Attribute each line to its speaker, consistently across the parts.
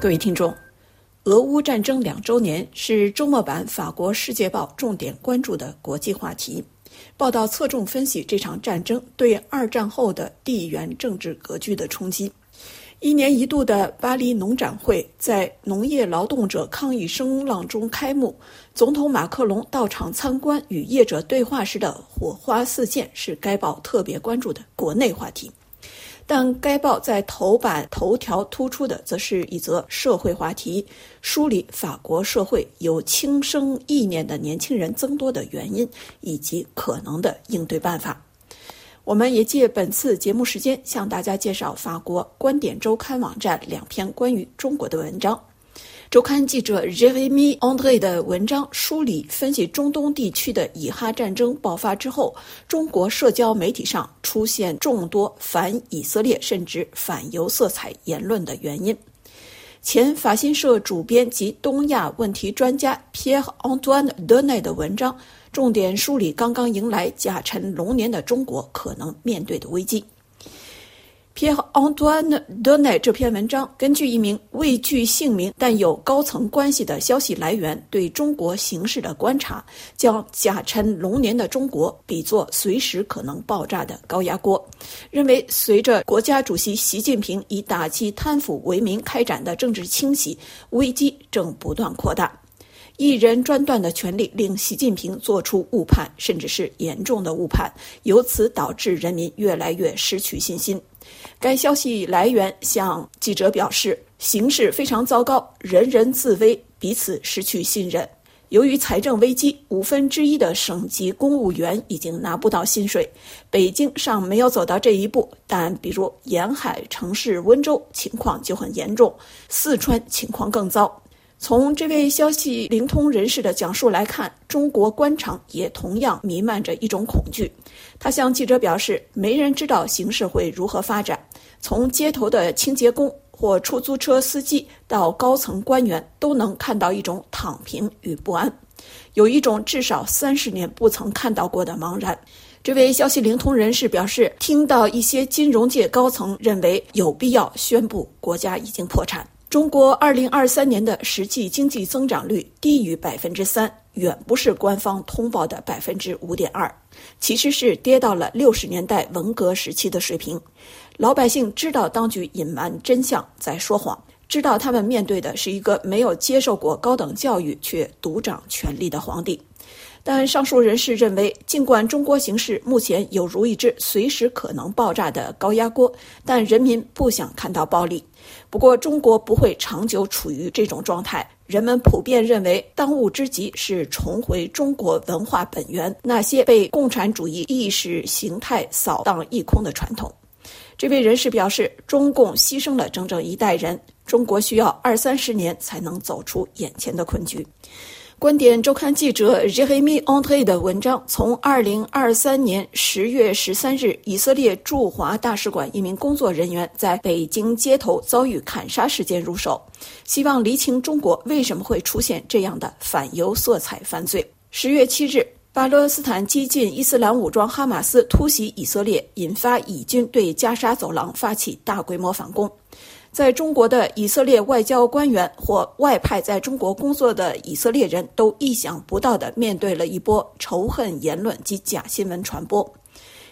Speaker 1: 各位听众，俄乌战争两周年是周末版法国《世界报》重点关注的国际话题。报道侧重分析这场战争对二战后的地缘政治格局的冲击。一年一度的巴黎农展会在农业劳动者抗议声浪中开幕，总统马克龙到场参观与业者对话时的火花四溅是该报特别关注的国内话题。但该报在头版头条突出的则是一则社会话题，梳理法国社会有轻生意念的年轻人增多的原因以及可能的应对办法。我们也借本次节目时间向大家介绍法国观点周刊网站两篇关于中国的文章。周刊记者 Jeremy Andre 的文章梳理分析中东地区的以哈战争爆发之后，中国社交媒体上出现众多反以色列甚至反犹色彩言论的原因。前法新社主编及东亚问题专家 Pierre Antoine Dene 的文章。重点梳理刚刚迎来甲辰龙年的中国可能面对的危机。Pierre Antoine Donnet 这篇文章根据一名未具姓名但有高层关系的消息来源对中国形势的观察，将甲辰龙年的中国比作随时可能爆炸的高压锅，认为随着国家主席习近平以打击贪腐为名开展的政治清洗，危机正不断扩大。一人专断的权力令习近平做出误判，甚至是严重的误判，由此导致人民越来越失去信心。该消息来源向记者表示，形势非常糟糕，人人自危，彼此失去信任。由于财政危机，五分之一的省级公务员已经拿不到薪水。北京尚没有走到这一步，但比如沿海城市温州情况就很严重，四川情况更糟。从这位消息灵通人士的讲述来看，中国官场也同样弥漫着一种恐惧。他向记者表示，没人知道形势会如何发展。从街头的清洁工或出租车司机到高层官员，都能看到一种躺平与不安，有一种至少三十年不曾看到过的茫然。这位消息灵通人士表示，听到一些金融界高层认为有必要宣布国家已经破产。中国二零二三年的实际经济增长率低于百分之三，远不是官方通报的百分之五点二，其实是跌到了六十年代文革时期的水平。老百姓知道当局隐瞒真相，在说谎，知道他们面对的是一个没有接受过高等教育却独掌权力的皇帝。但上述人士认为，尽管中国形势目前有如一只随时可能爆炸的高压锅，但人民不想看到暴力。不过，中国不会长久处于这种状态。人们普遍认为，当务之急是重回中国文化本源，那些被共产主义意识形态扫荡一空的传统。这位人士表示，中共牺牲了整整一代人，中国需要二三十年才能走出眼前的困局。观点周刊记者 Jeremy Andre 的文章从二零二三年十月十三日以色列驻华大使馆一名工作人员在北京街头遭遇砍杀事件入手，希望厘清中国为什么会出现这样的反犹色彩犯罪。十月七日，巴勒斯坦激进伊斯兰武装哈马斯突袭以色列，引发以军对加沙走廊发起大规模反攻。在中国的以色列外交官员或外派在中国工作的以色列人都意想不到地面对了一波仇恨言论及假新闻传播。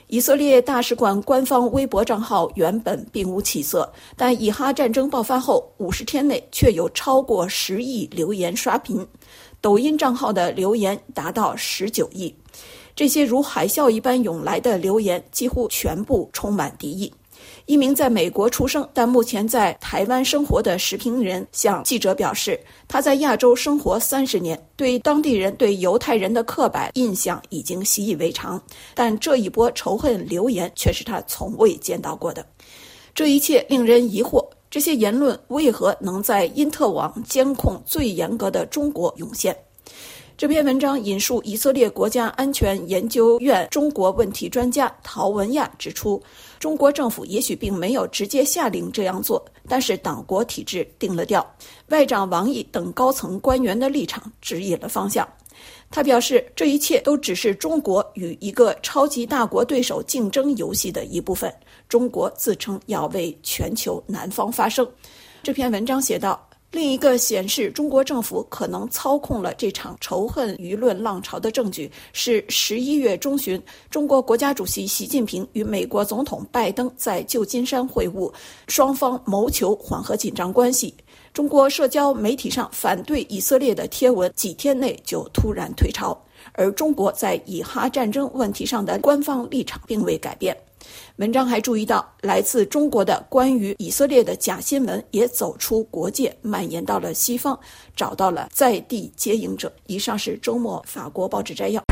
Speaker 1: 以色列大使馆官方微博账号原本并无起色，但以哈战争爆发后五十天内却有超过十亿留言刷屏。抖音账号的留言达到十九亿，这些如海啸一般涌来的留言几乎全部充满敌意。一名在美国出生但目前在台湾生活的时评人向记者表示，他在亚洲生活三十年，对当地人对犹太人的刻板印象已经习以为常，但这一波仇恨留言却是他从未见到过的。这一切令人疑惑：这些言论为何能在因特网监控最严格的中国涌现？这篇文章引述以色列国家安全研究院中国问题专家陶文亚指出，中国政府也许并没有直接下令这样做，但是党国体制定了调，外长王毅等高层官员的立场指引了方向。他表示，这一切都只是中国与一个超级大国对手竞争游戏的一部分。中国自称要为全球南方发声。这篇文章写道。另一个显示中国政府可能操控了这场仇恨舆论浪潮的证据是十一月中旬，中国国家主席习近平与美国总统拜登在旧金山会晤，双方谋求缓和紧张关系。中国社交媒体上反对以色列的贴文几天内就突然退潮，而中国在以哈战争问题上的官方立场并未改变。文章还注意到，来自中国的关于以色列的假新闻也走出国界，蔓延到了西方，找到了在地接应者。以上是周末法国报纸摘要。